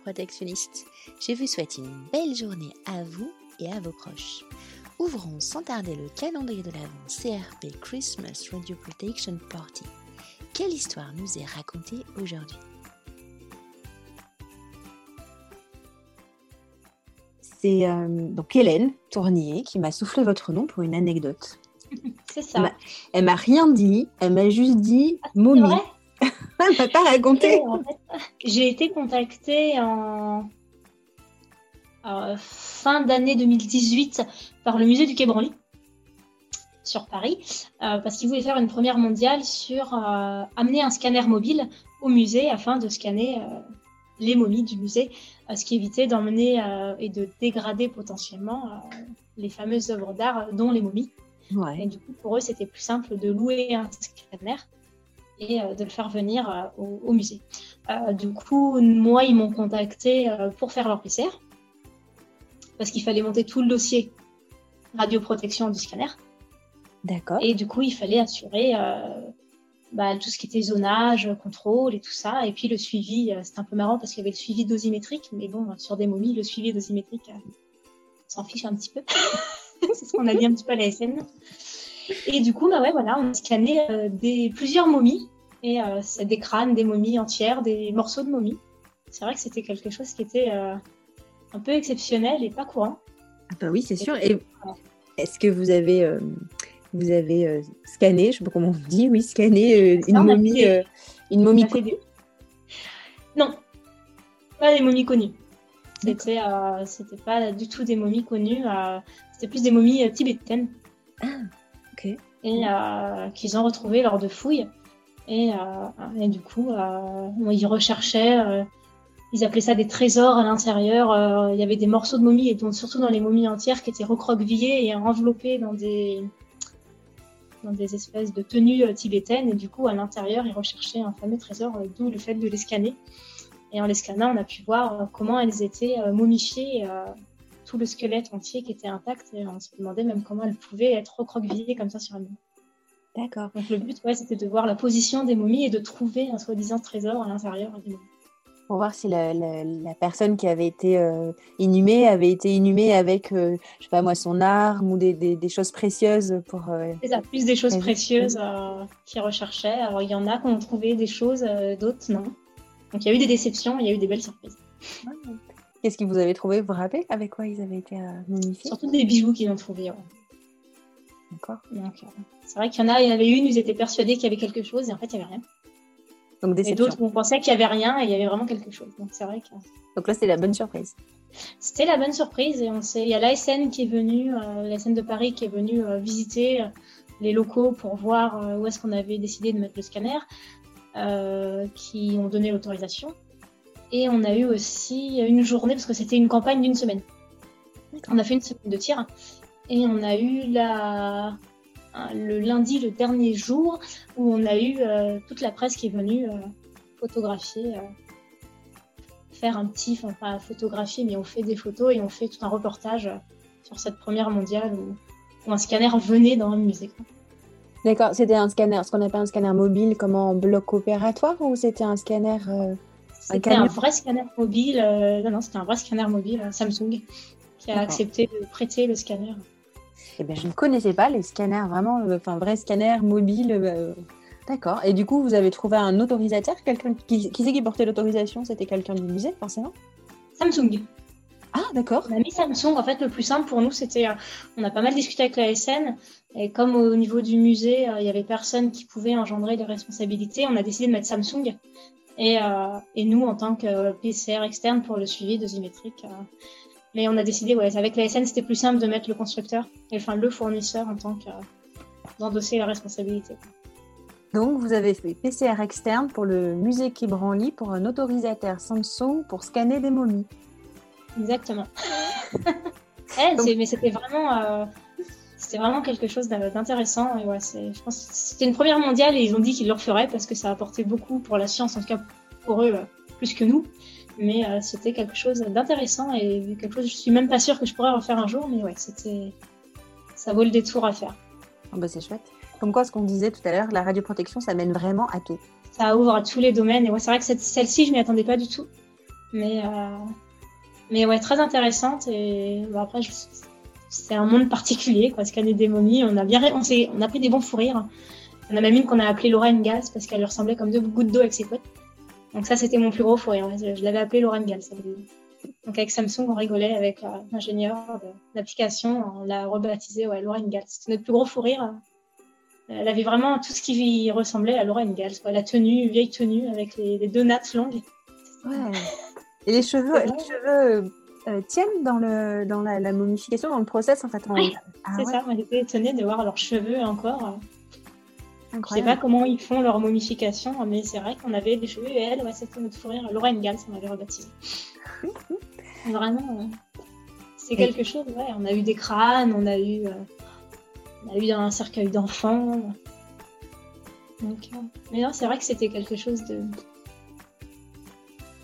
protectionnistes. Je vous souhaite une belle journée à vous et à vos proches. Ouvrons sans tarder le calendrier de l'Avent CRP Christmas Radio Protection Party. Quelle histoire nous est racontée aujourd'hui? C'est euh, donc Hélène Tournier qui m'a soufflé votre nom pour une anecdote. C'est ça. Elle m'a rien dit, elle m'a juste dit Ah, momie. Vrai elle m'a pas raconté. Et en fait, J'ai été contactée en euh, fin d'année 2018 par le musée du Quai Branly sur Paris euh, parce qu'ils voulaient faire une première mondiale sur euh, amener un scanner mobile au musée afin de scanner euh, les momies du musée, ce qui évitait d'emmener et de dégrader potentiellement les fameuses œuvres d'art, dont les momies. Et du coup, pour eux, c'était plus simple de louer un scanner et euh, de le faire venir euh, au, au musée. Euh, du coup, moi, ils m'ont contacté pour faire leur PCR parce qu'il fallait monter tout le dossier radioprotection du scanner. D'accord. Et du coup, il fallait assurer euh, bah, tout ce qui était zonage, contrôle et tout ça. Et puis le suivi, euh, c'était un peu marrant parce qu'il y avait le suivi dosimétrique. Mais bon, sur des momies, le suivi dosimétrique, euh, on s'en fiche un petit peu. C'est ce qu'on a dit un petit peu à la SN. Et du coup, bah ouais, voilà, on a scanné euh, des, plusieurs momies. Et euh, c'est des crânes, des momies entières, des morceaux de momies. C'est vrai que c'était quelque chose qui était euh, un peu exceptionnel et pas courant. Ah bah oui, c'est sûr. Et est-ce que vous avez, euh, vous avez scanné, je ne sais pas comment on dit, oui, scanné une momie, fait- une momie des- Non, pas des momies connues. C'était, c'était pas du tout des momies connues. c'était plus des momies tibétaines. Et euh, qu'ils ont retrouvées lors de fouilles. Et, euh, et du coup, euh, ils recherchaient. ils appelaient ça des trésors à l'intérieur. il y avait des morceaux de momies, et donc surtout dans les momies entières, qui étaient recroquevillées et enveloppées dans des dans des espèces de tenues tibétaines. Et du coup, à l'intérieur, ils recherchaient un fameux trésor, d'où le fait de les scanner. Et en les scannant, on a pu voir comment elles étaient momifiées, tout le squelette entier qui était intact. Et on se demandait même comment elles pouvaient être recroquevillées comme ça sur elles-mêmes. D'accord. Donc le but, ouais, c'était de voir la position des momies et de trouver un soi-disant trésor à l'intérieur des momies. Pour voir si la, la- la personne qui avait été euh, inhumée avait été inhumée avec, euh, je sais pas moi, son arme ou des, des- des choses précieuses pour. euh, C'est ça, plus des choses précieuses euh, qu'ils recherchaient. Alors il y en a qui ont trouvé des choses, euh, d'autres non. Donc il y a eu des déceptions, il y a eu des belles surprises. Qu'est-ce qu'ils vous avez trouvé? Vous vous rappelez avec quoi ils avaient été euh, momifiés Surtout des bijoux qu'ils ont trouvés. ouais. D'accord. Donc euh, c'est vrai qu'il y en a, il y en avait une, ils étaient persuadés qu'il y avait quelque chose et en fait il n'y avait rien. Donc Et d'autres, on pensait qu'il n'y avait rien et il y avait vraiment quelque chose. Donc c'est vrai que Donc là, c'est la bonne surprise. C'était la bonne surprise et on sait, il y a l'ASN qui est venu, euh, l'ASN de Paris qui est venu euh, visiter euh, les locaux pour voir où est-ce qu'on avait décidé de mettre le scanner, qui ont donné l'autorisation. Et on a eu aussi une journée, parce que c'était une campagne d'une semaine. On a fait une semaine de tir et on a eu la, le lundi, le dernier jour, où on a eu euh, toute la presse qui est venue euh, photographier euh, faire un petit, enfin pas photographier, mais on fait des photos et on fait tout un reportage sur cette première mondiale où, où un scanner venait dans un musée. D'accord. C'était un scanner, ce qu'on appelle un scanner mobile, comme en bloc opératoire, ou c'était un scanner C'était un vrai scanner mobile, euh, non, non, c'était un vrai scanner mobile euh, Samsung qui a accepté de prêter le scanner. Eh ben, je ne connaissais pas les scanners, vraiment, enfin, vrai scanner mobile. euh, D'accord. Et du coup, vous avez trouvé un autorisateur quelqu'un qui, qui c'est qui portait l'autorisation? C'était quelqu'un du musée, forcément? Samsung. Ah, d'accord. On a mis Samsung. En fait, le plus simple pour nous, c'était, euh, on a pas mal discuté avec la SN. Et comme au niveau du musée, euh, il y avait personne qui pouvait engendrer des responsabilités, on a décidé de mettre Samsung. Et, euh, et nous, en tant que PCR externe pour le suivi dosimétrique. euh, mais on a décidé, ouais, avec la SN, c'était plus simple de mettre le constructeur, et, enfin le fournisseur en tant que euh, d'endosser la responsabilité. Donc, vous avez fait PCR externe pour le musée qui Branly pour un autorisateur Samsung pour scanner des momies. Exactement. C'est- mais c'était vraiment, euh, c'était vraiment quelque chose d'intéressant. Et ouais, c'est- je pense c'était une première mondiale et ils ont dit qu'ils le referaient parce que ça a apporté beaucoup pour la science, en tout cas pour eux, euh, plus que nous. Mais euh, c'était quelque chose d'intéressant et quelque chose, je suis même pas sûre que je pourrais refaire un jour, mais ouais, c'était, ça vaut le détour à faire. Ah bah, c'est chouette. Comme quoi, ce qu'on disait tout à l'heure, la radioprotection, ça mène vraiment à tout. Ça ouvre à tous les domaines et ouais, c'est vrai que cette- celle-ci, je m'y attendais pas du tout. Mais, euh, mais ouais, très intéressante. Et bon, après, je- c'est un monde particulier, quoi. Scanner des momies, on a bien, on, on a pris des bons fous rires. On a même une qu'on a appelée Laura Ingalls parce qu'elle lui ressemblait comme deux gouttes d'eau avec ses couettes. Donc ça, c'était mon plus gros fou rire. Je, l'avais appelée Laura Ingalls. Donc avec Samsung, on rigolait avec euh, l'ingénieur de l'application, on l'a rebaptisée ouais, Laura Ingalls. C'était notre plus gros fou rire. Elle avait vraiment tout ce qui ressemblait à Laura Ingalls. Quoi. La tenue, vieille tenue avec les, deux nattes longues. Ouais. Et les cheveux, les cheveux euh, tiennent dans, le, dans la, la momification, dans le process en fait. Oui, Ah c'est ouais, ça, j'étais étonnée de voir leurs cheveux encore. Je sais incroyable. pas comment ils font leur momification, mais c'est vrai qu'on avait des cheveux et elle, ouais, c'était notre fou rire. Laura Ingalls, on avait rebaptisé. Vraiment, euh, c'est quelque chose, ouais. On a eu des crânes, on a eu, euh, on a eu un cercueil d'enfants. Donc, euh, mais non, c'est vrai que c'était quelque chose de.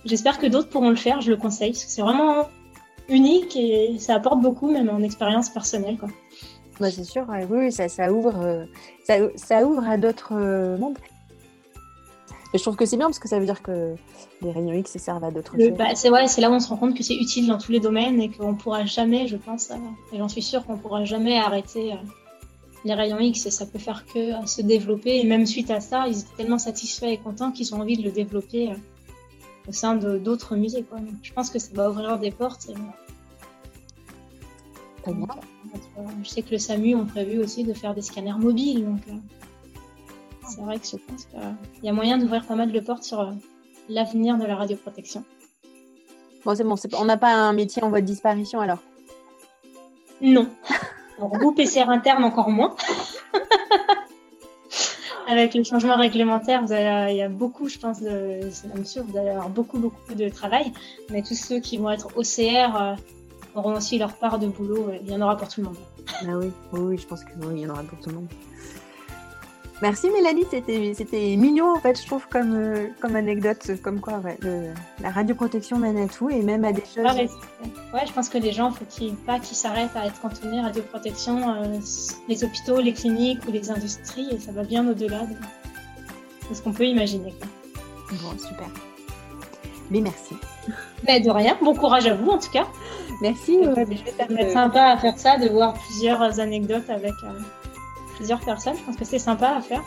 J'espère que d'autres pourront le faire, je le conseille, parce que c'est vraiment unique et ça apporte beaucoup, même en expérience personnelle, quoi. Bah, c'est sûr, oui, ça, ça ouvre, euh, ça, ça ouvre à d'autres euh, mondes. Et je trouve que c'est bien parce que ça veut dire que les rayons X servent à d'autres Le- choses. bah, c'est ouais, c'est là où on se rend compte que c'est utile dans tous les domaines et qu'on pourra jamais, je pense, euh, et j'en suis sûre qu'on pourra jamais arrêter euh, les rayons X et ça peut faire que euh, se développer. Et même suite à ça, ils étaient tellement satisfaits et contents qu'ils ont envie de le développer euh, au sein d'autres musées. Quoi. Donc, je pense que ça va ouvrir des portes. et, Très bien. donc, je sais que le SAMU ont prévu aussi de faire des scanners mobiles. Donc, euh, c'est vrai que je pense qu'il y a moyen d'ouvrir pas mal de portes sur euh, l'avenir de la radioprotection. Bon, c'est bon, on n'a pas un métier en voie de disparition alors. Non. Alors, vous, PCR interne, encore moins. Avec le changement réglementaire, vous allez- il y a beaucoup, je pense, de, même sûr, vous allez avoir beaucoup, beaucoup de travail. Mais tous ceux qui vont être OCR euh, auront aussi leur part de boulot. et Il y en aura pour tout le monde. Ah oui, oui, oui, je pense qu'il y en aura pour tout le monde. Merci Mélanie, c'était c'était mignon en fait, je trouve, comme, euh, comme anecdote, comme quoi ouais, le- la radioprotection mène à tout et même à des choses. Ah, ouais, c'est- ouais, je pense que les gens, faut pas qu'ils s'arrêtent à être cantonnés à radioprotection, euh, les hôpitaux, les cliniques ou les industries, et ça va bien au-delà de, de ce qu'on peut imaginer. quoi. Bon, super. Mais merci. Mais de rien, bon courage à vous en tout cas. Merci. Ouais, mais je vais Ça être faire, sympa à faire ça, de voir plusieurs anecdotes avec euh, plusieurs personnes. Je que c'est sympa à faire.